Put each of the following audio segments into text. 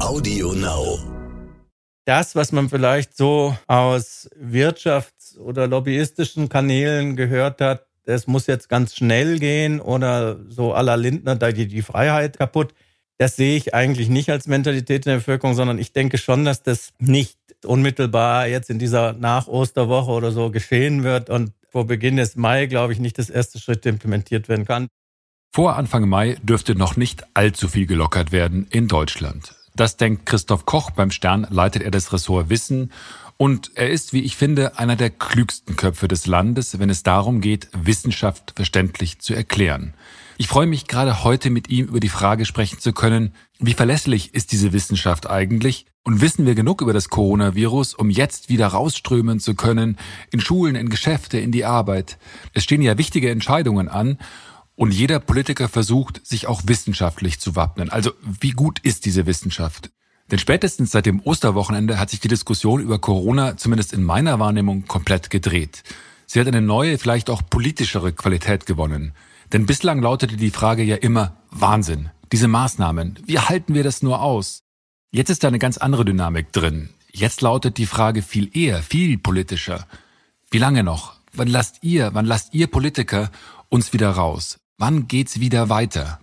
Audio Now. Das, was man vielleicht so aus Wirtschafts- oder lobbyistischen Kanälen gehört hat, es muss jetzt ganz schnell gehen oder so à la Lindner, da geht die Freiheit kaputt. Das sehe ich eigentlich nicht als Mentalität in der Bevölkerung, sondern ich denke schon, dass das nicht unmittelbar jetzt in dieser Nach-Osterwoche oder so geschehen wird und vor Beginn des Mai, glaube ich, nicht das erste Schritt implementiert werden kann. Vor Anfang Mai dürfte noch nicht allzu viel gelockert werden in Deutschland. Das denkt Christoph Koch. Beim Stern leitet er das Ressort Wissen. Und er ist, wie ich finde, einer der klügsten Köpfe des Landes, wenn es darum geht, Wissenschaft verständlich zu erklären. Ich freue mich gerade heute mit ihm über die Frage sprechen zu können, wie verlässlich ist diese Wissenschaft eigentlich und wissen wir genug über das Coronavirus, um jetzt wieder rausströmen zu können, in Schulen, in Geschäfte, in die Arbeit. Es stehen ja wichtige Entscheidungen an und jeder Politiker versucht, sich auch wissenschaftlich zu wappnen. Also wie gut ist diese Wissenschaft? Denn spätestens seit dem Osterwochenende hat sich die Diskussion über Corona, zumindest in meiner Wahrnehmung, komplett gedreht. Sie hat eine neue, vielleicht auch politischere Qualität gewonnen. Denn bislang lautete die Frage ja immer Wahnsinn. Diese Maßnahmen, wie halten wir das nur aus? Jetzt ist da eine ganz andere Dynamik drin. Jetzt lautet die Frage viel eher, viel politischer. Wie lange noch? Wann lasst ihr, wann lasst ihr Politiker uns wieder raus? Wann geht's wieder weiter?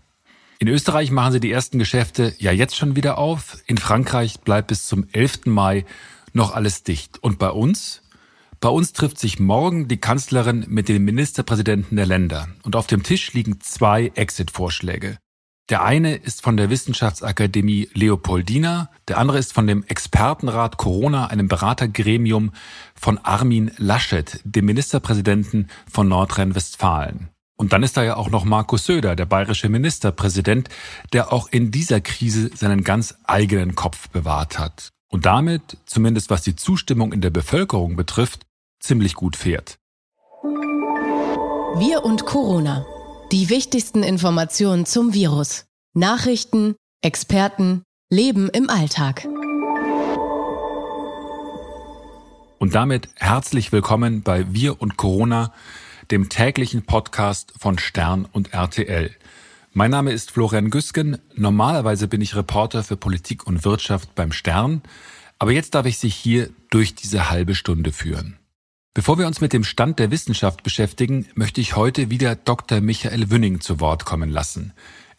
In Österreich machen sie die ersten Geschäfte ja jetzt schon wieder auf. In Frankreich bleibt bis zum 11. Mai noch alles dicht. Und bei uns? Bei uns trifft sich morgen die Kanzlerin mit den Ministerpräsidenten der Länder. Und auf dem Tisch liegen zwei Exit-Vorschläge. Der eine ist von der Wissenschaftsakademie Leopoldina, der andere ist von dem Expertenrat Corona, einem Beratergremium von Armin Laschet, dem Ministerpräsidenten von Nordrhein-Westfalen. Und dann ist da ja auch noch Markus Söder, der bayerische Ministerpräsident, der auch in dieser Krise seinen ganz eigenen Kopf bewahrt hat. Und damit, zumindest was die Zustimmung in der Bevölkerung betrifft, ziemlich gut fährt. Wir und Corona. Die wichtigsten Informationen zum Virus. Nachrichten, Experten, Leben im Alltag. Und damit herzlich willkommen bei Wir und Corona, dem täglichen Podcast von Stern und RTL. Mein Name ist Florian Güsken. Normalerweise bin ich Reporter für Politik und Wirtschaft beim Stern. Aber jetzt darf ich Sie hier durch diese halbe Stunde führen. Bevor wir uns mit dem Stand der Wissenschaft beschäftigen, möchte ich heute wieder Dr. Michael Wünning zu Wort kommen lassen.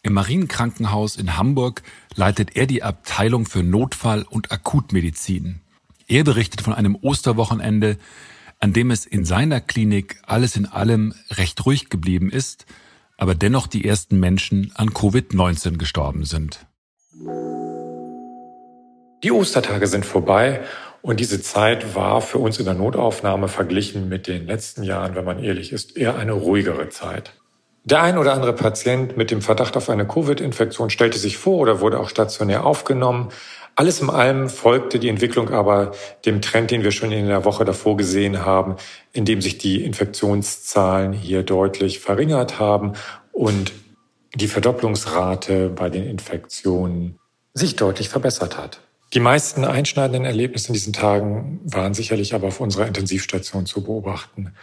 Im Marienkrankenhaus in Hamburg leitet er die Abteilung für Notfall- und Akutmedizin. Er berichtet von einem Osterwochenende, an dem es in seiner Klinik alles in allem recht ruhig geblieben ist, aber dennoch die ersten Menschen an Covid-19 gestorben sind. Die Ostertage sind vorbei und diese Zeit war für uns in der Notaufnahme verglichen mit den letzten Jahren, wenn man ehrlich ist, eher eine ruhigere Zeit. Der ein oder andere Patient mit dem Verdacht auf eine Covid-Infektion stellte sich vor oder wurde auch stationär aufgenommen. Alles in allem folgte die Entwicklung aber dem Trend, den wir schon in der Woche davor gesehen haben, in dem sich die Infektionszahlen hier deutlich verringert haben und die Verdopplungsrate bei den Infektionen sich deutlich verbessert hat. Die meisten einschneidenden Erlebnisse in diesen Tagen waren sicherlich aber auf unserer Intensivstation zu beobachten.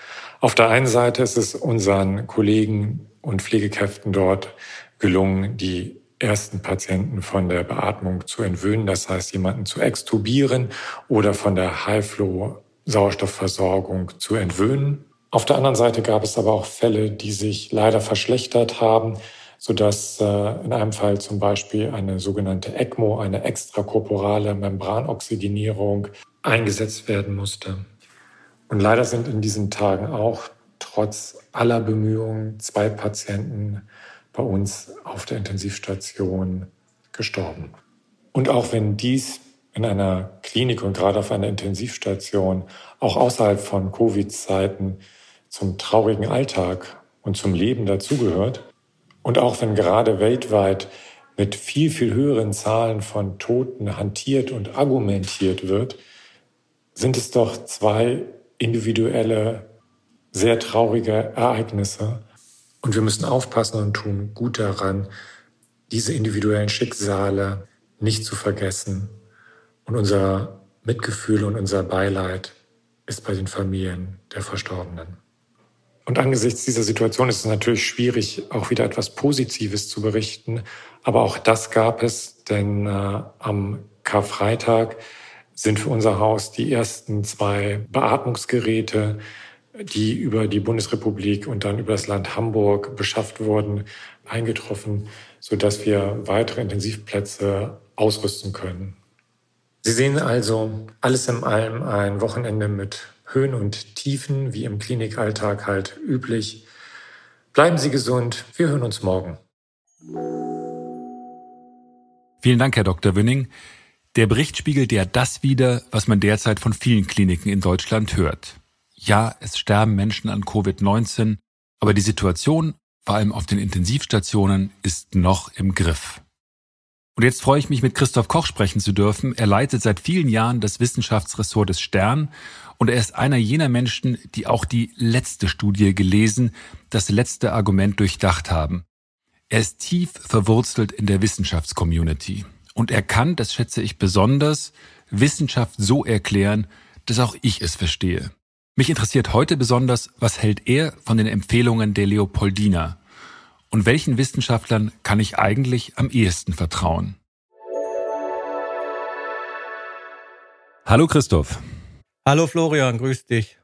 Auf der einen Seite ist es unseren Kollegen und Pflegekräften dort gelungen, die ersten Patienten von der Beatmung zu entwöhnen, das heißt jemanden zu extubieren oder von der High-Flow-Sauerstoffversorgung zu entwöhnen. Auf der anderen Seite gab es aber auch Fälle, die sich leider verschlechtert haben, sodass äh, in einem Fall zum Beispiel eine sogenannte ECMO, eine extrakorporale Membranoxygenierung, eingesetzt werden musste. Und leider sind in diesen Tagen auch trotz aller Bemühungen zwei Patienten bei uns auf der Intensivstation gestorben. Und auch wenn dies in einer Klinik und gerade auf einer Intensivstation auch außerhalb von Covid-Zeiten zum traurigen Alltag und zum Leben dazugehört, und auch wenn gerade weltweit mit viel, viel höheren Zahlen von Toten hantiert und argumentiert wird, sind es doch zwei individuelle, sehr traurige Ereignisse, und wir müssen aufpassen und tun gut daran, diese individuellen Schicksale nicht zu vergessen. Und unser Mitgefühl und unser Beileid ist bei den Familien der Verstorbenen. Und angesichts dieser Situation ist es natürlich schwierig, auch wieder etwas Positives zu berichten. Aber auch das gab es, denn äh, am Karfreitag sind für unser Haus die ersten zwei Beatmungsgeräte, die über die Bundesrepublik und dann über das Land Hamburg beschafft wurden, eingetroffen, sodass wir weitere Intensivplätze ausrüsten können. Sie sehen also alles in allem ein Wochenende mit Höhen und Tiefen, wie im Klinikalltag halt üblich. Bleiben Sie gesund. Wir hören uns morgen. Vielen Dank, Herr Dr. Wünning. Der Bericht spiegelt ja das wider, was man derzeit von vielen Kliniken in Deutschland hört. Ja, es sterben Menschen an Covid-19, aber die Situation, vor allem auf den Intensivstationen, ist noch im Griff. Und jetzt freue ich mich, mit Christoph Koch sprechen zu dürfen. Er leitet seit vielen Jahren das Wissenschaftsressort des Stern und er ist einer jener Menschen, die auch die letzte Studie gelesen, das letzte Argument durchdacht haben. Er ist tief verwurzelt in der Wissenschaftscommunity. Und er kann, das schätze ich besonders, Wissenschaft so erklären, dass auch ich es verstehe. Mich interessiert heute besonders, was hält er von den Empfehlungen der Leopoldina? Und welchen Wissenschaftlern kann ich eigentlich am ehesten vertrauen? Hallo Christoph. Hallo Florian, grüß dich.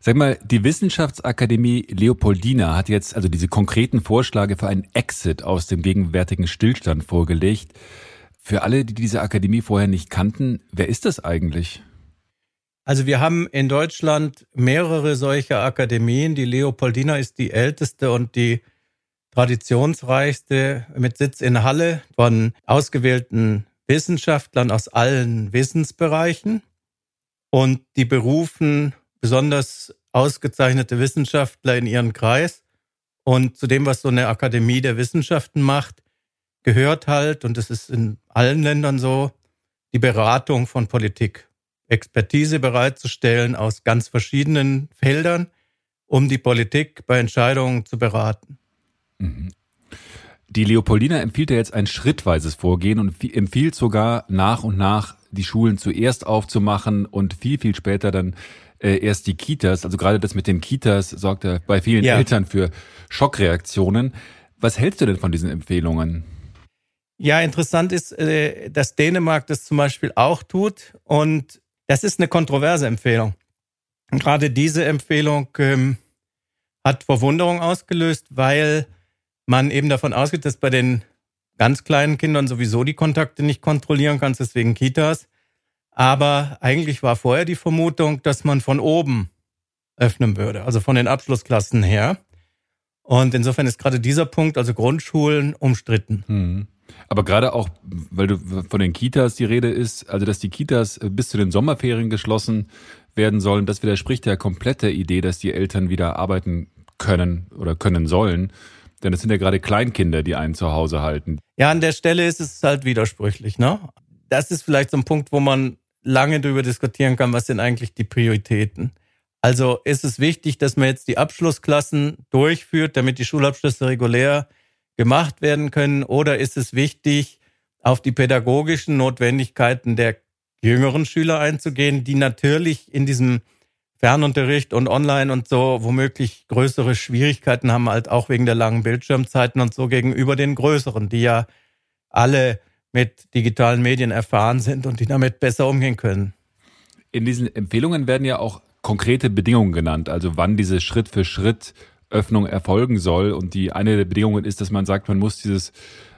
Sag mal, die Wissenschaftsakademie Leopoldina hat jetzt also diese konkreten Vorschläge für einen Exit aus dem gegenwärtigen Stillstand vorgelegt. Für alle, die diese Akademie vorher nicht kannten, wer ist das eigentlich? Also wir haben in Deutschland mehrere solcher Akademien. Die Leopoldina ist die älteste und die traditionsreichste mit Sitz in Halle von ausgewählten Wissenschaftlern aus allen Wissensbereichen. Und die berufen besonders ausgezeichnete Wissenschaftler in ihren Kreis. Und zu dem, was so eine Akademie der Wissenschaften macht, gehört halt, und das ist in allen Ländern so, die Beratung von Politik. Expertise bereitzustellen aus ganz verschiedenen Feldern, um die Politik bei Entscheidungen zu beraten. Mhm. Die Leopoldina empfiehlt ja jetzt ein schrittweises Vorgehen und empfiehlt sogar nach und nach die Schulen zuerst aufzumachen und viel, viel später dann äh, erst die Kitas. Also gerade das mit den Kitas sorgt ja bei vielen ja. Eltern für Schockreaktionen. Was hältst du denn von diesen Empfehlungen? Ja, interessant ist, äh, dass Dänemark das zum Beispiel auch tut. Und das ist eine kontroverse Empfehlung. Und gerade diese Empfehlung ähm, hat Verwunderung ausgelöst, weil man eben davon ausgeht, dass bei den ganz kleinen Kindern sowieso die Kontakte nicht kontrollieren kannst, deswegen Kitas. Aber eigentlich war vorher die Vermutung, dass man von oben öffnen würde, also von den Abschlussklassen her. Und insofern ist gerade dieser Punkt, also Grundschulen, umstritten. Hm. Aber gerade auch, weil du von den Kitas die Rede ist, also dass die Kitas bis zu den Sommerferien geschlossen werden sollen, das widerspricht der komplette Idee, dass die Eltern wieder arbeiten können oder können sollen. Denn es sind ja gerade Kleinkinder, die einen zu Hause halten. Ja, an der Stelle ist es halt widersprüchlich, ne? Das ist vielleicht so ein Punkt, wo man lange darüber diskutieren kann, was sind eigentlich die Prioritäten. Also ist es wichtig, dass man jetzt die Abschlussklassen durchführt, damit die Schulabschlüsse regulär gemacht werden können? Oder ist es wichtig, auf die pädagogischen Notwendigkeiten der jüngeren Schüler einzugehen, die natürlich in diesem Fernunterricht und online und so womöglich größere Schwierigkeiten haben, halt auch wegen der langen Bildschirmzeiten und so gegenüber den größeren, die ja alle mit digitalen Medien erfahren sind und die damit besser umgehen können. In diesen Empfehlungen werden ja auch konkrete Bedingungen genannt, also wann diese Schritt für Schritt Öffnung erfolgen soll. Und die eine der Bedingungen ist, dass man sagt, man muss dieses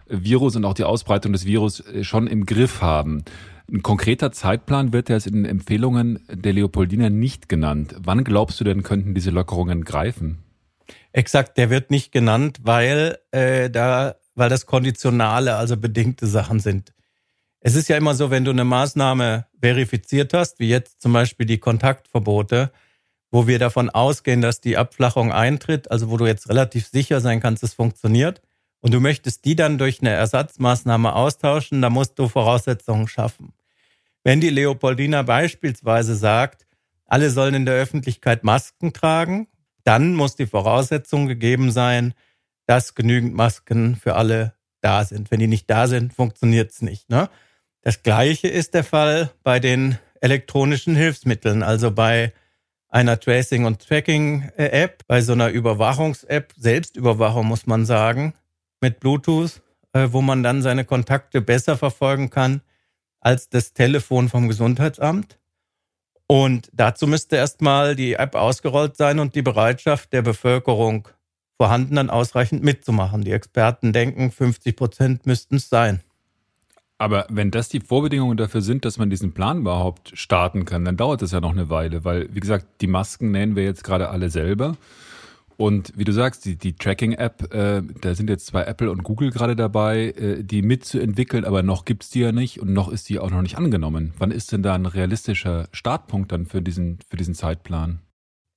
Virus und auch die Ausbreitung des Virus äh, schon im Griff haben. Ein konkreter Zeitplan wird ja in den Empfehlungen der Leopoldina nicht genannt. Wann glaubst du denn, könnten diese Lockerungen greifen? Exakt, der wird nicht genannt, weil äh, da, weil das konditionale, also bedingte Sachen sind. Es ist ja immer so, wenn du eine Maßnahme verifiziert hast, wie jetzt zum Beispiel die Kontaktverbote, wo wir davon ausgehen, dass die Abflachung eintritt, also wo du jetzt relativ sicher sein kannst, es funktioniert, und du möchtest die dann durch eine Ersatzmaßnahme austauschen, da musst du Voraussetzungen schaffen. Wenn die Leopoldina beispielsweise sagt, alle sollen in der Öffentlichkeit Masken tragen, dann muss die Voraussetzung gegeben sein, dass genügend Masken für alle da sind. Wenn die nicht da sind, funktioniert es nicht. Ne? Das Gleiche ist der Fall bei den elektronischen Hilfsmitteln, also bei einer Tracing- und Tracking-App, bei so einer Überwachungs-App, Selbstüberwachung muss man sagen, mit Bluetooth, äh, wo man dann seine Kontakte besser verfolgen kann als das Telefon vom Gesundheitsamt. Und dazu müsste erstmal die App ausgerollt sein und die Bereitschaft der Bevölkerung vorhanden, dann ausreichend mitzumachen. Die Experten denken, 50 Prozent müssten es sein. Aber wenn das die Vorbedingungen dafür sind, dass man diesen Plan überhaupt starten kann, dann dauert es ja noch eine Weile, weil, wie gesagt, die Masken nähen wir jetzt gerade alle selber. Und wie du sagst, die, die Tracking-App, äh, da sind jetzt zwei Apple und Google gerade dabei, äh, die mitzuentwickeln, aber noch gibt's die ja nicht und noch ist die auch noch nicht angenommen. Wann ist denn da ein realistischer Startpunkt dann für diesen, für diesen Zeitplan?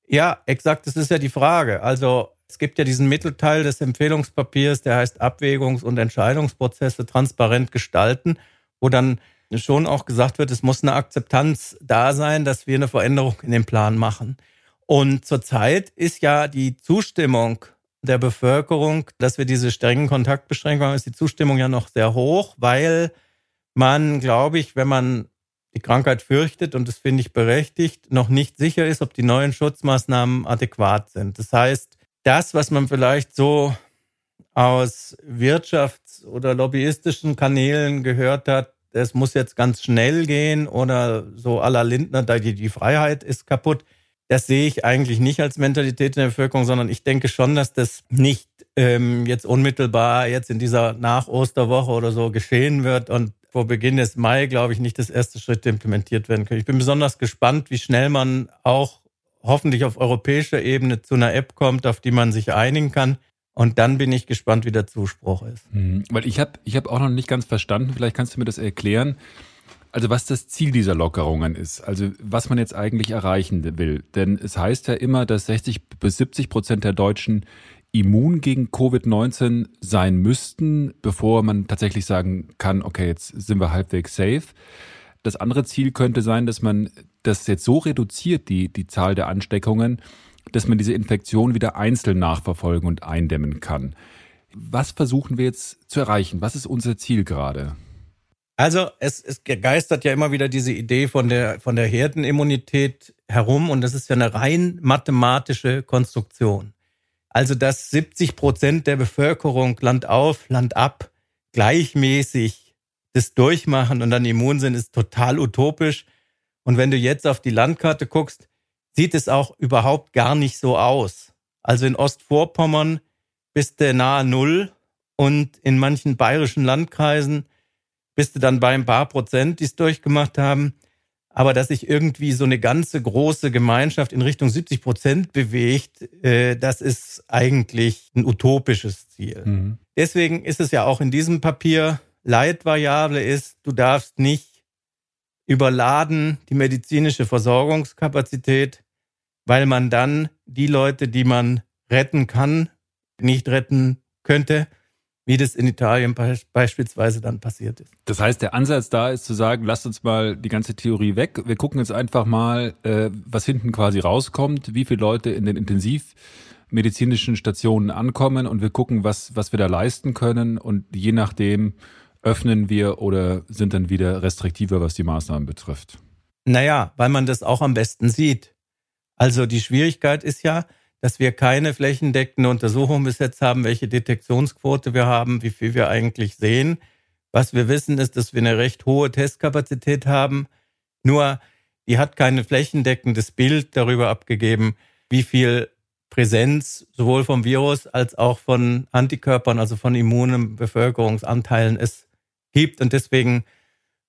Ja, exakt, das ist ja die Frage. Also es gibt ja diesen Mittelteil des Empfehlungspapiers, der heißt Abwägungs- und Entscheidungsprozesse transparent gestalten, wo dann schon auch gesagt wird, es muss eine Akzeptanz da sein, dass wir eine Veränderung in den Plan machen. Und zurzeit ist ja die Zustimmung der Bevölkerung, dass wir diese strengen Kontaktbeschränkungen haben, ist die Zustimmung ja noch sehr hoch, weil man, glaube ich, wenn man die Krankheit fürchtet, und das finde ich berechtigt, noch nicht sicher ist, ob die neuen Schutzmaßnahmen adäquat sind. Das heißt, das, was man vielleicht so aus Wirtschafts- oder lobbyistischen Kanälen gehört hat, es muss jetzt ganz schnell gehen oder so aller Lindner, da die, die Freiheit ist kaputt. Das sehe ich eigentlich nicht als Mentalität in der Bevölkerung, sondern ich denke schon, dass das nicht ähm, jetzt unmittelbar jetzt in dieser Nach-Osterwoche oder so geschehen wird und vor Beginn des Mai, glaube ich, nicht das erste Schritt implementiert werden können. Ich bin besonders gespannt, wie schnell man auch hoffentlich auf europäischer Ebene zu einer App kommt, auf die man sich einigen kann. Und dann bin ich gespannt, wie der Zuspruch ist. Mhm. Weil ich habe ich hab auch noch nicht ganz verstanden, vielleicht kannst du mir das erklären. Also was das Ziel dieser Lockerungen ist, also was man jetzt eigentlich erreichen will. Denn es heißt ja immer, dass 60 bis 70 Prozent der Deutschen immun gegen Covid-19 sein müssten, bevor man tatsächlich sagen kann, okay, jetzt sind wir halbwegs safe. Das andere Ziel könnte sein, dass man das jetzt so reduziert, die, die Zahl der Ansteckungen, dass man diese Infektion wieder einzeln nachverfolgen und eindämmen kann. Was versuchen wir jetzt zu erreichen? Was ist unser Ziel gerade? Also es, es geistert ja immer wieder diese Idee von der, von der Herdenimmunität herum und das ist ja eine rein mathematische Konstruktion. Also dass 70 Prozent der Bevölkerung Land auf, Land ab gleichmäßig das durchmachen und dann immun sind, ist total utopisch. Und wenn du jetzt auf die Landkarte guckst, sieht es auch überhaupt gar nicht so aus. Also in Ostvorpommern bist du nahe Null und in manchen bayerischen Landkreisen bist du dann bei ein paar Prozent, die es durchgemacht haben. Aber dass sich irgendwie so eine ganze große Gemeinschaft in Richtung 70 Prozent bewegt, äh, das ist eigentlich ein utopisches Ziel. Mhm. Deswegen ist es ja auch in diesem Papier Leitvariable ist, du darfst nicht überladen die medizinische Versorgungskapazität, weil man dann die Leute, die man retten kann, nicht retten könnte, wie das in Italien beispielsweise dann passiert ist. Das heißt, der Ansatz da ist zu sagen, lasst uns mal die ganze Theorie weg. Wir gucken jetzt einfach mal, äh, was hinten quasi rauskommt, wie viele Leute in den intensivmedizinischen Stationen ankommen und wir gucken, was, was wir da leisten können und je nachdem öffnen wir oder sind dann wieder restriktiver, was die Maßnahmen betrifft? Naja, weil man das auch am besten sieht. Also die Schwierigkeit ist ja, dass wir keine flächendeckende Untersuchung bis jetzt haben, welche Detektionsquote wir haben, wie viel wir eigentlich sehen. Was wir wissen, ist, dass wir eine recht hohe Testkapazität haben. Nur, die hat kein flächendeckendes Bild darüber abgegeben, wie viel Präsenz sowohl vom Virus als auch von Antikörpern, also von immunen Bevölkerungsanteilen es gibt. Und deswegen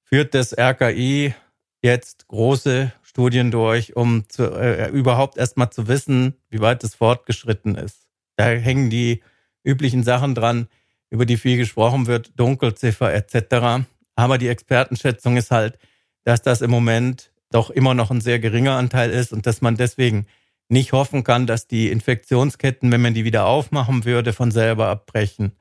führt das RKI jetzt große Studien durch, um zu, äh, überhaupt erstmal zu wissen, wie weit es fortgeschritten ist. Da hängen die üblichen Sachen dran, über die viel gesprochen wird, Dunkelziffer etc. Aber die Expertenschätzung ist halt, dass das im Moment doch immer noch ein sehr geringer Anteil ist und dass man deswegen nicht hoffen kann, dass die Infektionsketten, wenn man die wieder aufmachen würde, von selber abbrechen.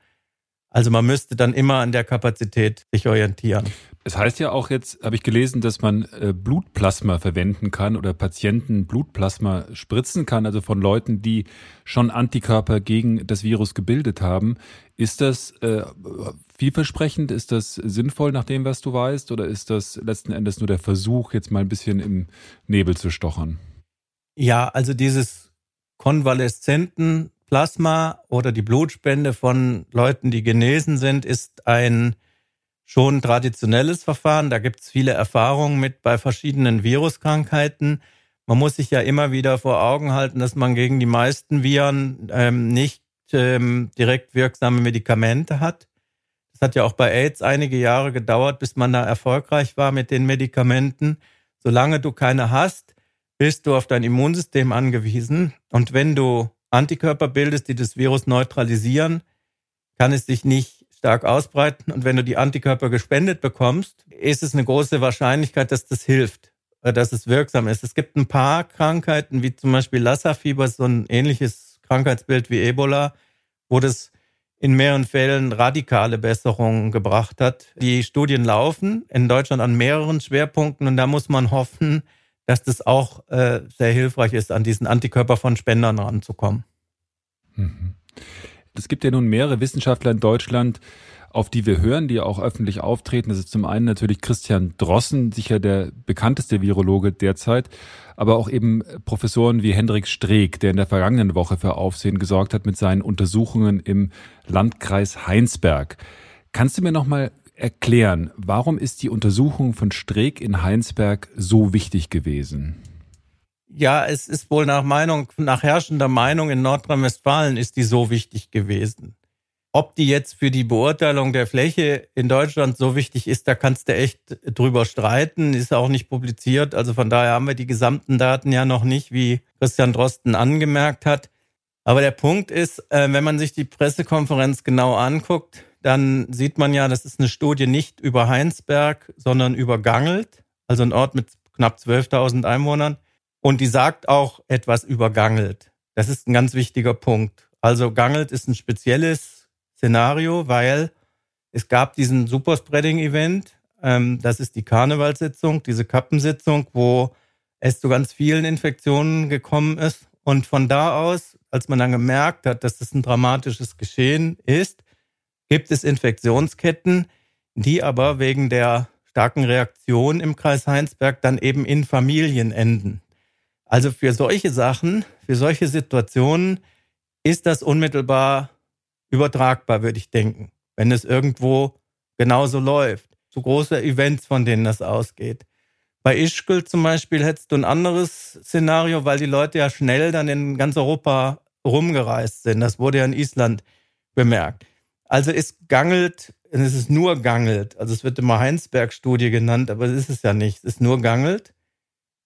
Also man müsste dann immer an der Kapazität sich orientieren. Es heißt ja auch jetzt, habe ich gelesen, dass man äh, Blutplasma verwenden kann oder Patienten Blutplasma spritzen kann, also von Leuten, die schon Antikörper gegen das Virus gebildet haben. Ist das äh, vielversprechend? Ist das sinnvoll nach dem, was du weißt? Oder ist das letzten Endes nur der Versuch, jetzt mal ein bisschen im Nebel zu stochern? Ja, also dieses konvaleszenten Plasma oder die Blutspende von Leuten, die genesen sind, ist ein schon traditionelles Verfahren. Da gibt es viele Erfahrungen mit bei verschiedenen Viruskrankheiten. Man muss sich ja immer wieder vor Augen halten, dass man gegen die meisten Viren ähm, nicht ähm, direkt wirksame Medikamente hat. Das hat ja auch bei AIDS einige Jahre gedauert, bis man da erfolgreich war mit den Medikamenten. Solange du keine hast, bist du auf dein Immunsystem angewiesen. Und wenn du Antikörper bildest, die das Virus neutralisieren, kann es sich nicht stark ausbreiten. Und wenn du die Antikörper gespendet bekommst, ist es eine große Wahrscheinlichkeit, dass das hilft, äh, dass es wirksam ist. Es gibt ein paar Krankheiten, wie zum Beispiel Lassa-Fieber, so ein ähnliches Krankheitsbild wie Ebola, wo das in mehreren Fällen radikale Besserungen gebracht hat. Die Studien laufen in Deutschland an mehreren Schwerpunkten und da muss man hoffen, dass das auch äh, sehr hilfreich ist, an diesen Antikörper von Spendern ranzukommen. Mhm. Es gibt ja nun mehrere Wissenschaftler in Deutschland, auf die wir hören, die auch öffentlich auftreten. Das ist zum einen natürlich Christian Drossen, sicher der bekannteste Virologe derzeit, aber auch eben Professoren wie Hendrik Streeck, der in der vergangenen Woche für Aufsehen gesorgt hat mit seinen Untersuchungen im Landkreis Heinsberg. Kannst du mir noch mal erklären, warum ist die Untersuchung von Streeck in Heinsberg so wichtig gewesen? Ja, es ist wohl nach Meinung, nach herrschender Meinung in Nordrhein-Westfalen ist die so wichtig gewesen. Ob die jetzt für die Beurteilung der Fläche in Deutschland so wichtig ist, da kannst du echt drüber streiten, ist auch nicht publiziert. Also von daher haben wir die gesamten Daten ja noch nicht, wie Christian Drosten angemerkt hat. Aber der Punkt ist, äh, wenn man sich die Pressekonferenz genau anguckt, dann sieht man ja, das ist eine Studie nicht über Heinsberg, sondern über Gangelt, also ein Ort mit knapp 12.000 Einwohnern. Und die sagt auch etwas über Gangelt. Das ist ein ganz wichtiger Punkt. Also Gangelt ist ein spezielles Szenario, weil es gab diesen Superspreading-Event. Ähm, das ist die Karnevalssitzung, diese Kappensitzung, wo es zu ganz vielen Infektionen gekommen ist. Und von da aus, als man dann gemerkt hat, dass das ein dramatisches Geschehen ist, gibt es Infektionsketten, die aber wegen der starken Reaktion im Kreis Heinsberg dann eben in Familien enden. Also für solche Sachen, für solche Situationen ist das unmittelbar übertragbar, würde ich denken, wenn es irgendwo genauso läuft. Zu große Events, von denen das ausgeht. Bei Ischgl zum Beispiel hättest du ein anderes Szenario, weil die Leute ja schnell dann in ganz Europa rumgereist sind. Das wurde ja in Island bemerkt. Also es gangelt, es ist nur gangelt. Also es wird immer Heinsberg-Studie genannt, aber es ist es ja nicht. Es ist nur gangelt.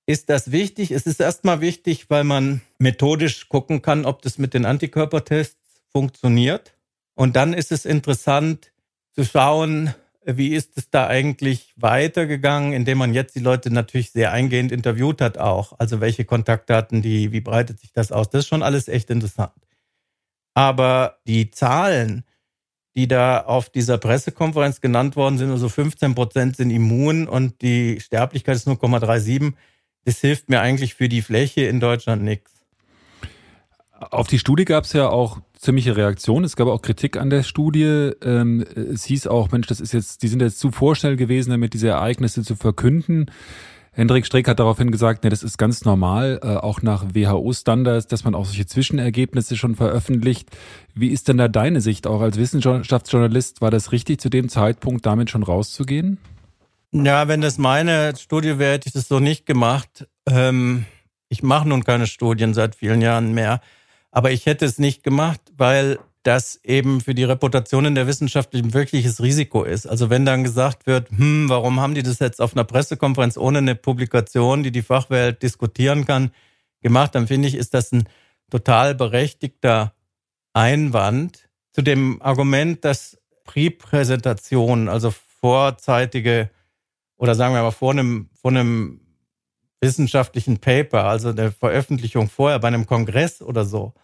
Ist das wichtig? Es ist erstmal wichtig, weil man methodisch gucken kann, ob das mit den Antikörpertests funktioniert. Und dann ist es interessant zu schauen, wie ist es da eigentlich weitergegangen, indem man jetzt die Leute natürlich sehr eingehend interviewt hat auch. Also welche Kontakte hatten die, wie breitet sich das aus? Das ist schon alles echt interessant. Aber die Zahlen, die da auf dieser Pressekonferenz genannt worden sind, also 15 Prozent sind immun und die Sterblichkeit ist 0,37. Das hilft mir eigentlich für die Fläche in Deutschland nichts. Auf die Studie gab es ja auch ziemliche Reaktionen. Es gab auch Kritik an der Studie. Ähm, es hieß auch, Mensch, das ist jetzt, die sind jetzt zu vorschnell gewesen, damit diese Ereignisse zu verkünden. Hendrik Streeck hat daraufhin gesagt, nee, das ist ganz normal, äh, auch nach WHO-Standards, dass man auch solche Zwischenergebnisse schon veröffentlicht. Wie ist denn da deine Sicht auch als Wissenschaftsjournalist? War das richtig, zu dem Zeitpunkt damit schon rauszugehen? Ja, wenn das meine Studie wäre, hätte ich das so nicht gemacht. Ähm, ich mache nun keine Studien seit vielen Jahren mehr. Aber ich hätte es nicht gemacht, weil das eben für die Reputation in der Wissenschaft ein wirkliches Risiko ist. Also wenn dann gesagt wird, hm, warum haben die das jetzt auf einer Pressekonferenz ohne eine Publikation, die die Fachwelt diskutieren kann, gemacht, dann finde ich, ist das ein total berechtigter Einwand zu dem Argument, dass Pre-Präsentationen, also vorzeitige oder sagen wir mal vor einem, vor einem wissenschaftlichen Paper, also der Veröffentlichung vorher bei einem Kongress oder so,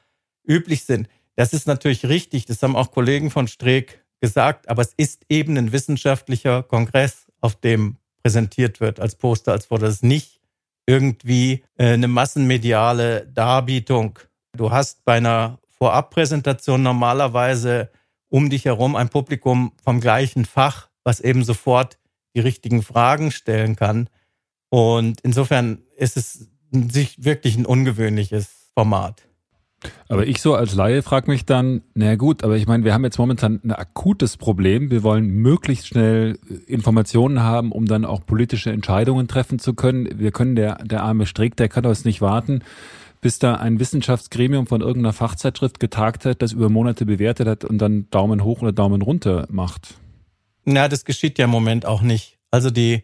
üblich sind. Das ist natürlich richtig, das haben auch Kollegen von Streeck gesagt, aber es ist eben ein wissenschaftlicher Kongress, auf dem präsentiert wird als Poster, als wurde es nicht irgendwie äh, eine massenmediale Darbietung. Du hast bei einer Vorabpräsentation normalerweise um dich herum ein Publikum vom gleichen Fach, was eben sofort die richtigen Fragen stellen kann. Und insofern ist es sich wirklich ein ungewöhnliches Format. Aber ich so als Laie frage mich dann, na gut, aber ich meine, wir haben jetzt momentan ein akutes Problem. Wir wollen möglichst schnell äh, Informationen haben, um dann auch politische Entscheidungen treffen zu können. Wir können, der, der arme Strick, der kann uns nicht warten, bis da ein Wissenschaftsgremium von irgendeiner Fachzeitschrift getagt hat, das über Monate bewertet hat und dann Daumen hoch oder Daumen runter macht. Na, das geschieht ja im Moment auch nicht. Also die,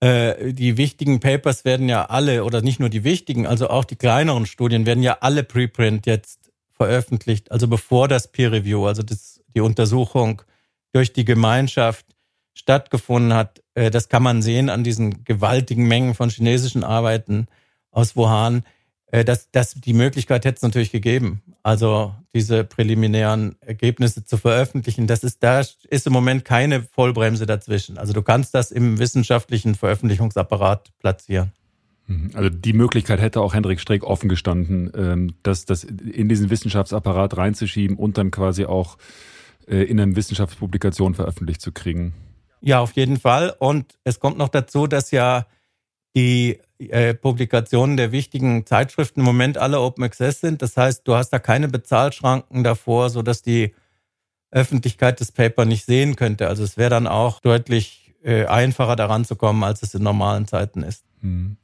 äh, die wichtigen Papers werden ja alle, oder nicht nur die wichtigen, also auch die kleineren Studien werden ja alle Preprint jetzt veröffentlicht, also bevor das Peer Review, also das, die Untersuchung durch die Gemeinschaft stattgefunden hat. Äh, das kann man sehen an diesen gewaltigen Mengen von chinesischen Arbeiten aus Wuhan. Äh, das, das, die Möglichkeit hätte es natürlich gegeben, also diese präliminären Ergebnisse zu veröffentlichen. Das ist, da ist im Moment keine Vollbremse dazwischen. Also du kannst das im wissenschaftlichen Veröffentlichungsapparat platzieren. Mhm. Also die Möglichkeit hätte auch Hendrik Streeck offen gestanden, ähm, das, das in diesen Wissenschaftsapparat reinzuschieben und dann quasi auch äh, in einer Wissenschaftspublikation veröffentlicht zu kriegen. Ja, auf jeden Fall. Und es kommt noch dazu, dass ja die äh, Publikationen der wichtigen Zeitschriften im Moment alle Open Access sind. Das heißt, du hast da keine Bezahlschranken davor, so dass die Öffentlichkeit das Paper nicht sehen könnte. Also es wäre dann auch deutlich äh, einfacher daran zu kommen, als es in normalen Zeiten ist. Hm.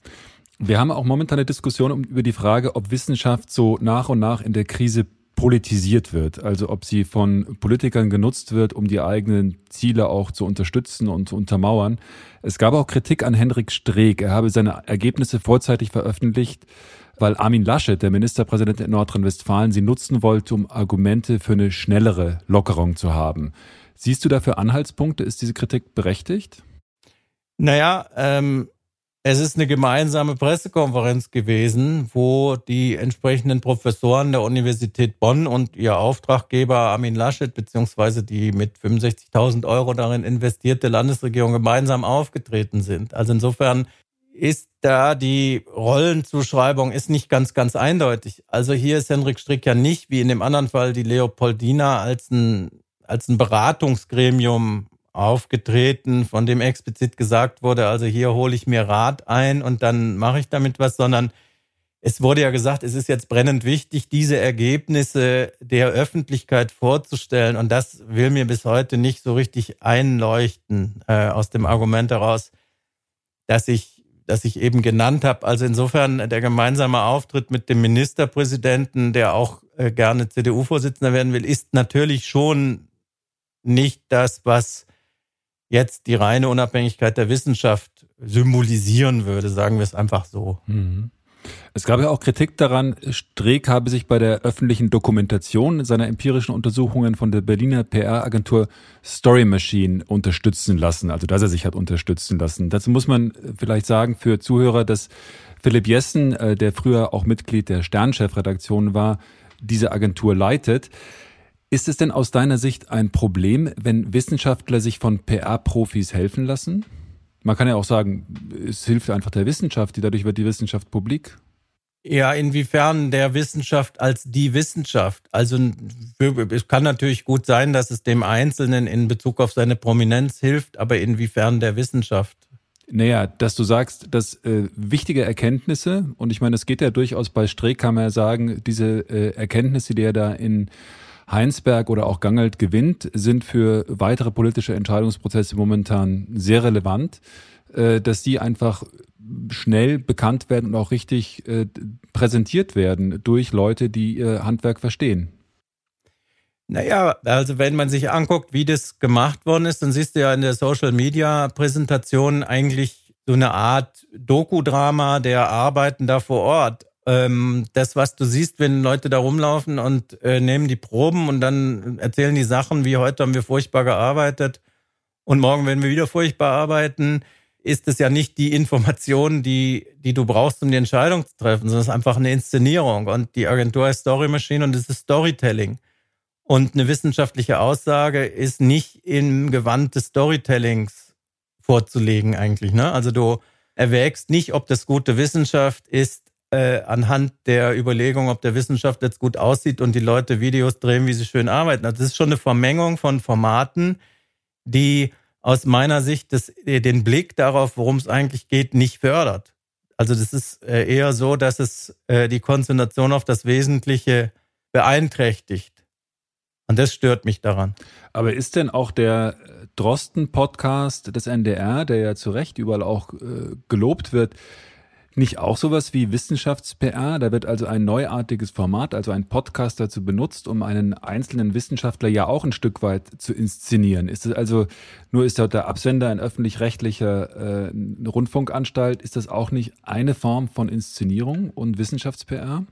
Wir haben auch momentan eine Diskussion über die Frage, ob Wissenschaft so nach und nach in der Krise politisiert wird, also ob sie von Politikern genutzt wird, um die eigenen Ziele auch zu unterstützen und zu untermauern. Es gab auch Kritik an Henrik Streeck. Er habe seine Ergebnisse vorzeitig veröffentlicht, weil Armin Laschet, der Ministerpräsident in Nordrhein-Westfalen, sie nutzen wollte, um Argumente für eine schnellere Lockerung zu haben. Siehst du dafür Anhaltspunkte? Ist diese Kritik berechtigt? Naja, ähm, es ist eine gemeinsame Pressekonferenz gewesen, wo die entsprechenden Professoren der Universität Bonn und ihr Auftraggeber Armin Laschet beziehungsweise die mit 65.000 Euro darin investierte Landesregierung gemeinsam aufgetreten sind. Also insofern ist da die Rollenzuschreibung ist nicht ganz, ganz eindeutig. Also hier ist Henrik Strick ja nicht wie in dem anderen Fall die Leopoldina als ein, als ein Beratungsgremium aufgetreten, von dem explizit gesagt wurde, also hier hole ich mir Rat ein und dann mache ich damit was, sondern es wurde ja gesagt, es ist jetzt brennend wichtig, diese Ergebnisse der Öffentlichkeit vorzustellen. Und das will mir bis heute nicht so richtig einleuchten äh, aus dem Argument heraus, dass ich, dass ich eben genannt habe. Also insofern der gemeinsame Auftritt mit dem Ministerpräsidenten, der auch äh, gerne CDU-Vorsitzender werden will, ist natürlich schon nicht das, was jetzt die reine Unabhängigkeit der Wissenschaft symbolisieren würde, sagen wir es einfach so. Mhm. Es gab ja auch Kritik daran, Streeck habe sich bei der öffentlichen Dokumentation seiner empirischen Untersuchungen von der Berliner PR-Agentur Story Machine unterstützen lassen, also dass er sich hat unterstützen lassen. Dazu muss man vielleicht sagen für Zuhörer, dass Philipp Jessen, äh, der früher auch Mitglied der Sternchefredaktion war, diese Agentur leitet. Ist es denn aus deiner Sicht ein Problem, wenn Wissenschaftler sich von PR-Profis helfen lassen? Man kann ja auch sagen, es hilft einfach der Wissenschaft, dadurch wird die Wissenschaft publik. Ja, inwiefern der Wissenschaft als die Wissenschaft? Also es kann natürlich gut sein, dass es dem Einzelnen in Bezug auf seine Prominenz hilft, aber inwiefern der Wissenschaft? Naja, dass du sagst, dass äh, wichtige Erkenntnisse, und ich meine, es geht ja durchaus bei Streeck, kann man ja sagen, diese äh, Erkenntnisse, die er da in Heinsberg oder auch Gangelt gewinnt, sind für weitere politische Entscheidungsprozesse momentan sehr relevant, äh, dass die einfach schnell bekannt werden und auch richtig äh, präsentiert werden durch Leute, die ihr Handwerk verstehen. Naja, also wenn man sich anguckt, wie das gemacht worden ist, dann siehst du ja in der Social Media Präsentation eigentlich so eine Art Doku-Drama der Arbeiten da vor Ort ähm, das, was du siehst, wenn Leute da rumlaufen und äh, nehmen die Proben und dann erzählen die Sachen, wie heute haben wir furchtbar gearbeitet und morgen werden wir wieder furchtbar arbeiten, ist es ja nicht die Information, die, die du brauchst, um die Entscheidung zu treffen, sondern es ist einfach eine Inszenierung. Und die Agentur ist Story Machine und es ist Storytelling. Und eine wissenschaftliche Aussage ist nicht im Gewand des Storytellings vorzulegen eigentlich. Ne? Also du erwägst nicht, ob das gute Wissenschaft ist, äh, anhand der Überlegung, ob der Wissenschaft jetzt gut aussieht und die Leute Videos drehen, wie sie schön arbeiten. Also das ist schon eine Vermengung von Formaten, die aus meiner Sicht das, den Blick darauf, worum es eigentlich geht, nicht fördert. Also das ist äh, eher so, dass es äh, die Konzentration auf das Wesentliche beeinträchtigt. Und das stört mich daran. Aber ist denn auch der Drosten-Podcast des NDR, der ja zu Recht überall auch äh, gelobt wird, nicht auch sowas wie Wissenschafts-PR? Da wird also ein neuartiges Format, also ein Podcast dazu benutzt, um einen einzelnen Wissenschaftler ja auch ein Stück weit zu inszenieren. Ist es also, nur ist dort der Absender ein öffentlich-rechtlicher äh, Rundfunkanstalt, ist das auch nicht eine Form von Inszenierung und Wissenschafts-PR?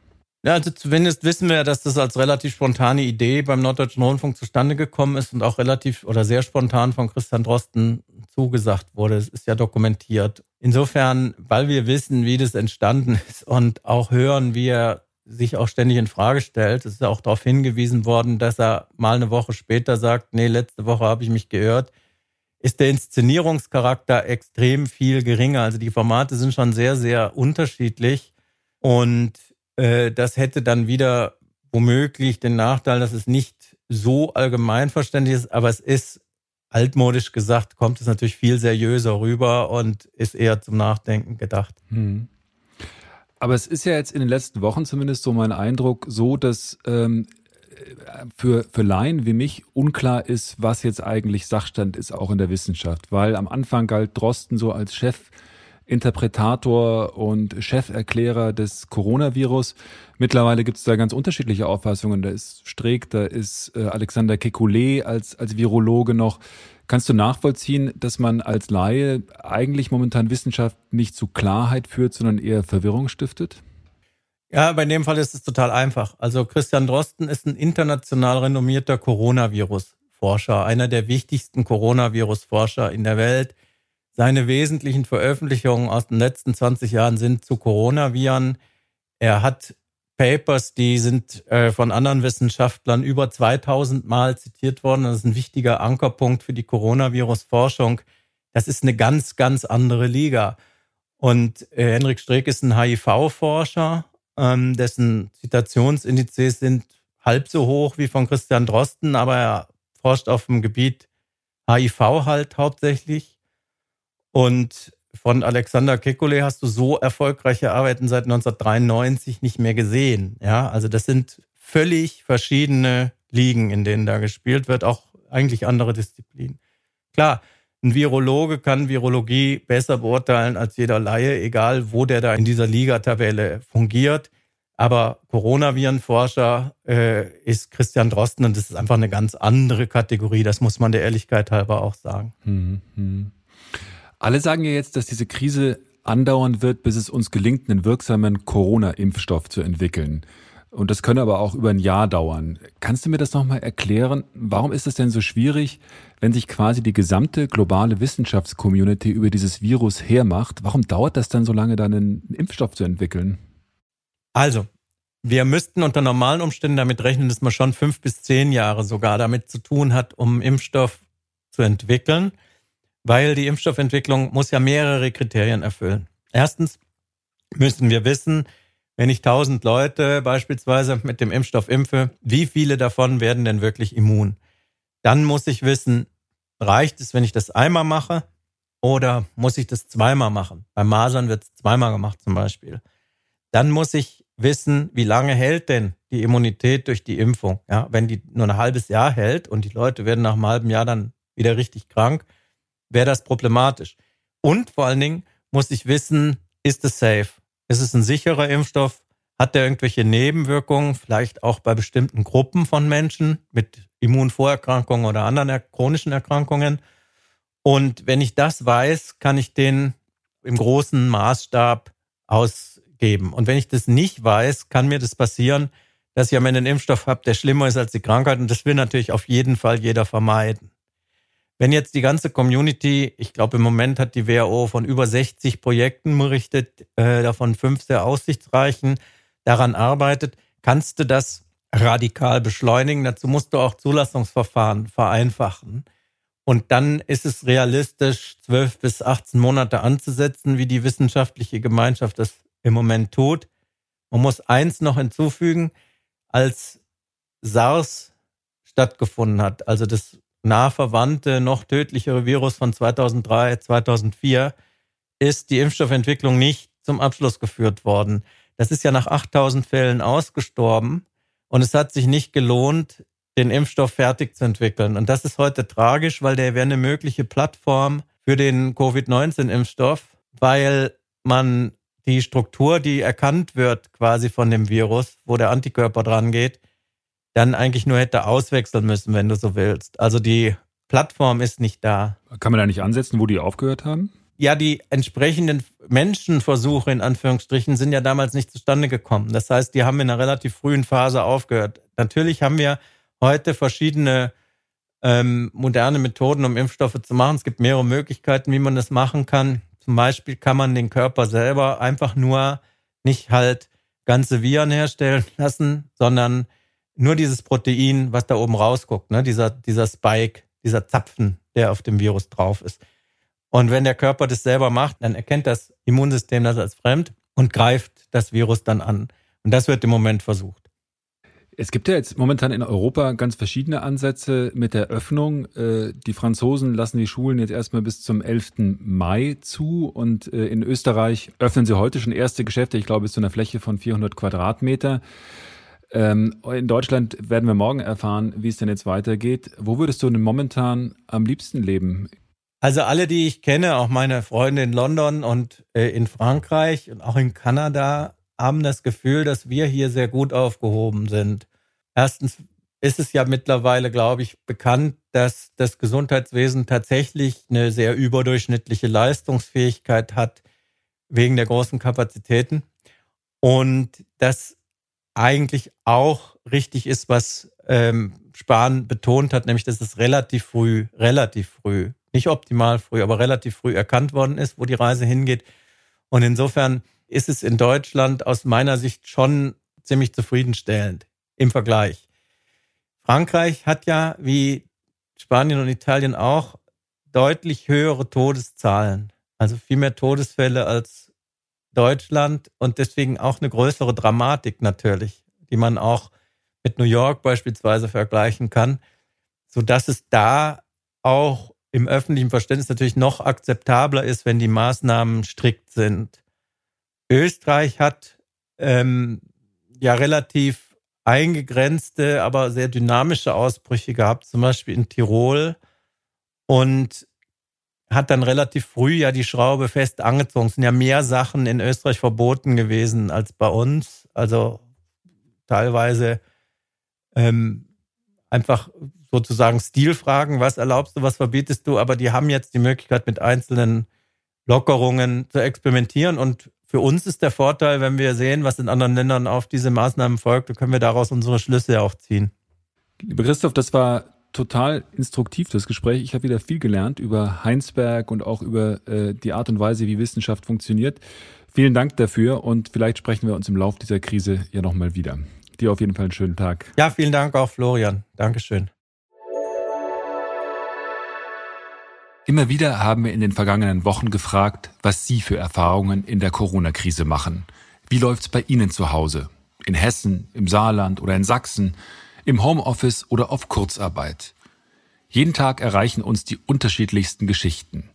Ja, also zumindest wissen wir, dass das als relativ spontane Idee beim Norddeutschen Rundfunk zustande gekommen ist und auch relativ oder sehr spontan von Christian Drosten zugesagt wurde. Es ist ja dokumentiert. Insofern, weil wir wissen, wie das entstanden ist und auch hören, wie er sich auch ständig in Frage stellt, es ist auch darauf hingewiesen worden, dass er mal eine Woche später sagt, nee, letzte Woche habe ich mich gehört, ist der Inszenierungscharakter extrem viel geringer. Also die Formate sind schon sehr, sehr unterschiedlich und äh, das hätte dann wieder womöglich den Nachteil, dass es nicht so allgemeinverständlich ist, aber es ist altmodisch gesagt, kommt es natürlich viel seriöser rüber und ist eher zum Nachdenken gedacht. Hm. Aber es ist ja jetzt in den letzten Wochen zumindest so mein Eindruck so, dass ähm, für, für Laien wie mich unklar ist, was jetzt eigentlich Sachstand ist, auch in der Wissenschaft. Weil am Anfang galt Drosten so als Chef Interpretator und Cheferklärer des Coronavirus. Mittlerweile gibt es da ganz unterschiedliche Auffassungen. Da ist Streeck, da ist äh, Alexander Kekulé als, als Virologe noch. Kannst du nachvollziehen, dass man als Laie eigentlich momentan Wissenschaft nicht zu Klarheit führt, sondern eher Verwirrung stiftet? Ja, bei dem Fall ist es total einfach. Also Christian Drosten ist ein international renommierter Coronavirus-Forscher, einer der wichtigsten Coronavirus-Forscher in der Welt. Seine wesentlichen Veröffentlichungen aus den letzten 20 Jahren sind zu Coronaviren. Er hat Papers, die sind äh, von anderen Wissenschaftlern über 2000 Mal zitiert worden. Das ist ein wichtiger Ankerpunkt für die Coronavirus-Forschung. Das ist eine ganz, ganz andere Liga. Und äh, Henrik Streeck ist ein HIV-Forscher, ähm, dessen Zitationsindizes sind halb so hoch wie von Christian Drosten, aber er forscht auf dem Gebiet HIV halt hauptsächlich. Und von Alexander Kekulé hast du so erfolgreiche Arbeiten seit 1993 nicht mehr gesehen. Ja, also das sind völlig verschiedene Ligen, in denen da gespielt wird, auch eigentlich andere Disziplinen. Klar, ein Virologe kann Virologie besser beurteilen als jeder Laie, egal wo der da in dieser Ligatabelle fungiert. Aber Coronavirenforscher äh, ist Christian Drosten und das ist einfach eine ganz andere Kategorie. Das muss man der Ehrlichkeit halber auch sagen. Hm, hm. Alle sagen ja jetzt, dass diese Krise andauern wird, bis es uns gelingt, einen wirksamen Corona-Impfstoff zu entwickeln. Und das könne aber auch über ein Jahr dauern. Kannst du mir das nochmal erklären? Warum ist es denn so schwierig, wenn sich quasi die gesamte globale Wissenschaftscommunity über dieses Virus hermacht? Warum dauert das dann so lange, dann einen Impfstoff zu entwickeln? Also, wir müssten unter normalen Umständen damit rechnen, dass man schon fünf bis zehn Jahre sogar damit zu tun hat, um Impfstoff zu entwickeln weil die Impfstoffentwicklung muss ja mehrere Kriterien erfüllen. Erstens müssen wir wissen, wenn ich tausend Leute beispielsweise mit dem Impfstoff impfe, wie viele davon werden denn wirklich immun? Dann muss ich wissen, reicht es, wenn ich das einmal mache oder muss ich das zweimal machen? Bei Masern wird es zweimal gemacht zum Beispiel. Dann muss ich wissen, wie lange hält denn die Immunität durch die Impfung? Ja, wenn die nur ein halbes Jahr hält und die Leute werden nach einem halben Jahr dann wieder richtig krank, wäre das problematisch. Und vor allen Dingen muss ich wissen, ist es safe? Ist es ein sicherer Impfstoff? Hat der irgendwelche Nebenwirkungen, vielleicht auch bei bestimmten Gruppen von Menschen mit Immunvorerkrankungen oder anderen chronischen Erkrankungen? Und wenn ich das weiß, kann ich den im großen Maßstab ausgeben. Und wenn ich das nicht weiß, kann mir das passieren, dass ich am Ende einen Impfstoff habe, der schlimmer ist als die Krankheit. Und das will natürlich auf jeden Fall jeder vermeiden. Wenn jetzt die ganze Community, ich glaube im Moment hat die WHO von über 60 Projekten berichtet, äh, davon fünf sehr aussichtsreichen, daran arbeitet, kannst du das radikal beschleunigen. Dazu musst du auch Zulassungsverfahren vereinfachen. Und dann ist es realistisch, zwölf bis 18 Monate anzusetzen, wie die wissenschaftliche Gemeinschaft das im Moment tut. Man muss eins noch hinzufügen, als SARS stattgefunden hat, also das nah verwandte, noch tödlichere Virus von 2003, 2004 ist die Impfstoffentwicklung nicht zum Abschluss geführt worden. Das ist ja nach 8000 Fällen ausgestorben und es hat sich nicht gelohnt, den Impfstoff fertig zu entwickeln. Und das ist heute tragisch, weil der wäre eine mögliche Plattform für den Covid-19-Impfstoff, weil man die Struktur, die erkannt wird quasi von dem Virus, wo der Antikörper dran geht, dann eigentlich nur hätte auswechseln müssen, wenn du so willst. Also die Plattform ist nicht da. Kann man da nicht ansetzen, wo die aufgehört haben? Ja, die entsprechenden Menschenversuche in Anführungsstrichen sind ja damals nicht zustande gekommen. Das heißt, die haben in einer relativ frühen Phase aufgehört. Natürlich haben wir heute verschiedene ähm, moderne Methoden, um Impfstoffe zu machen. Es gibt mehrere Möglichkeiten, wie man das machen kann. Zum Beispiel kann man den Körper selber einfach nur nicht halt ganze Viren herstellen lassen, sondern nur dieses Protein, was da oben rausguckt, ne? dieser, dieser Spike, dieser Zapfen, der auf dem Virus drauf ist. Und wenn der Körper das selber macht, dann erkennt das Immunsystem das als fremd und greift das Virus dann an. Und das wird im Moment versucht. Es gibt ja jetzt momentan in Europa ganz verschiedene Ansätze mit der Öffnung. Äh, die Franzosen lassen die Schulen jetzt erstmal bis zum 11. Mai zu und äh, in Österreich öffnen sie heute schon erste Geschäfte, ich glaube bis zu einer Fläche von 400 Quadratmeter. Ähm, in Deutschland werden wir morgen erfahren, wie es denn jetzt weitergeht. Wo würdest du denn momentan am liebsten leben? Also alle, die ich kenne, auch meine Freunde in London und äh, in Frankreich und auch in Kanada, haben das Gefühl, dass wir hier sehr gut aufgehoben sind. Erstens ist es ja mittlerweile, glaube ich, bekannt, dass das Gesundheitswesen tatsächlich eine sehr überdurchschnittliche Leistungsfähigkeit hat wegen der großen Kapazitäten. Und dass eigentlich auch richtig ist, was ähm, Spahn betont hat, nämlich dass es relativ früh, relativ früh, nicht optimal früh, aber relativ früh erkannt worden ist, wo die Reise hingeht. Und insofern ist es in Deutschland aus meiner Sicht schon ziemlich zufriedenstellend im Vergleich. Frankreich hat ja, wie Spanien und Italien auch, deutlich höhere Todeszahlen, also viel mehr Todesfälle als Deutschland und deswegen auch eine größere Dramatik natürlich, die man auch mit New York beispielsweise vergleichen kann, so dass es da auch im öffentlichen Verständnis natürlich noch akzeptabler ist, wenn die Maßnahmen strikt sind. Österreich hat ähm, ja relativ eingegrenzte, aber sehr dynamische Ausbrüche gehabt, zum Beispiel in Tirol. Und hat dann relativ früh ja die Schraube fest angezogen. Es sind ja mehr Sachen in Österreich verboten gewesen als bei uns. Also teilweise ähm, einfach sozusagen Stilfragen, was erlaubst du, was verbietest du, aber die haben jetzt die Möglichkeit mit einzelnen Lockerungen zu experimentieren und für uns ist der Vorteil, wenn wir sehen, was in anderen Ländern auf diese Maßnahmen folgt, dann können wir daraus unsere Schlüsse auch ziehen. Lieber Christoph, das war total instruktiv, das Gespräch. Ich habe wieder viel gelernt über Heinsberg und auch über äh, die Art und Weise, wie Wissenschaft funktioniert. Vielen Dank dafür und vielleicht sprechen wir uns im Laufe dieser Krise ja nochmal wieder. Dir auf jeden Fall einen schönen Tag. Ja, vielen Dank auch, Florian. Dankeschön. Immer wieder haben wir in den vergangenen Wochen gefragt, was Sie für Erfahrungen in der Corona-Krise machen. Wie läuft's bei Ihnen zu Hause? In Hessen, im Saarland oder in Sachsen? Im Homeoffice oder auf Kurzarbeit. Jeden Tag erreichen uns die unterschiedlichsten Geschichten.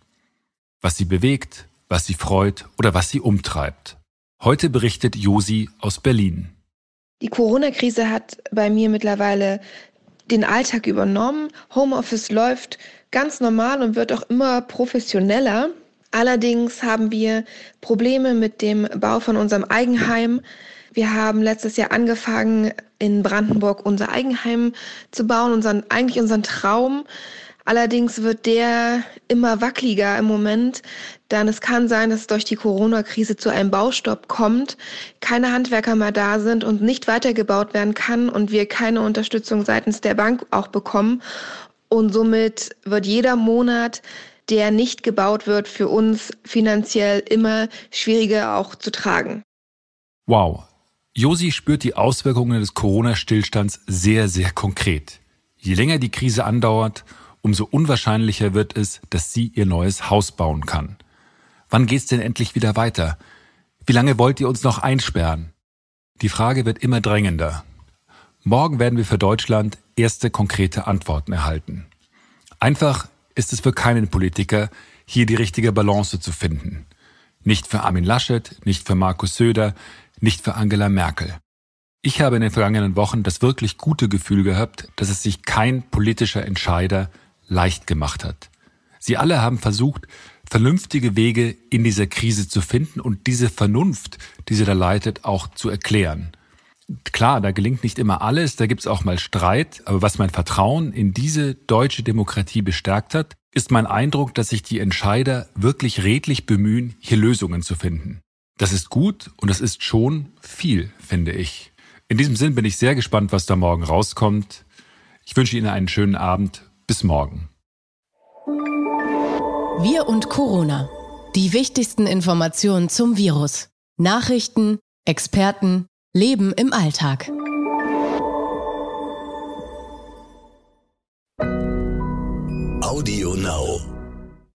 Was sie bewegt, was sie freut oder was sie umtreibt. Heute berichtet Josi aus Berlin. Die Corona-Krise hat bei mir mittlerweile den Alltag übernommen. Homeoffice läuft ganz normal und wird auch immer professioneller. Allerdings haben wir Probleme mit dem Bau von unserem Eigenheim. Wir haben letztes Jahr angefangen, in Brandenburg unser Eigenheim zu bauen, unseren, eigentlich unseren Traum. Allerdings wird der immer wackeliger im Moment, denn es kann sein, dass durch die Corona-Krise zu einem Baustopp kommt, keine Handwerker mehr da sind und nicht weitergebaut werden kann und wir keine Unterstützung seitens der Bank auch bekommen. Und somit wird jeder Monat, der nicht gebaut wird, für uns finanziell immer schwieriger auch zu tragen. Wow, Josi spürt die Auswirkungen des Corona-Stillstands sehr, sehr konkret. Je länger die Krise andauert, umso unwahrscheinlicher wird es, dass sie ihr neues Haus bauen kann. Wann geht's denn endlich wieder weiter? Wie lange wollt ihr uns noch einsperren? Die Frage wird immer drängender. Morgen werden wir für Deutschland erste konkrete Antworten erhalten. Einfach ist es für keinen Politiker, hier die richtige Balance zu finden. Nicht für Armin Laschet, nicht für Markus Söder, nicht für Angela Merkel. Ich habe in den vergangenen Wochen das wirklich gute Gefühl gehabt, dass es sich kein politischer Entscheider leicht gemacht hat. Sie alle haben versucht, vernünftige Wege in dieser Krise zu finden und diese Vernunft, die sie da leitet, auch zu erklären. Klar, da gelingt nicht immer alles, da gibt's auch mal Streit, aber was mein Vertrauen in diese deutsche Demokratie bestärkt hat, ist mein Eindruck, dass sich die Entscheider wirklich redlich bemühen, hier Lösungen zu finden. Das ist gut und das ist schon viel, finde ich. In diesem Sinn bin ich sehr gespannt, was da morgen rauskommt. Ich wünsche Ihnen einen schönen Abend. Bis morgen. Wir und Corona. Die wichtigsten Informationen zum Virus. Nachrichten, Experten, Leben im Alltag. Audio Now.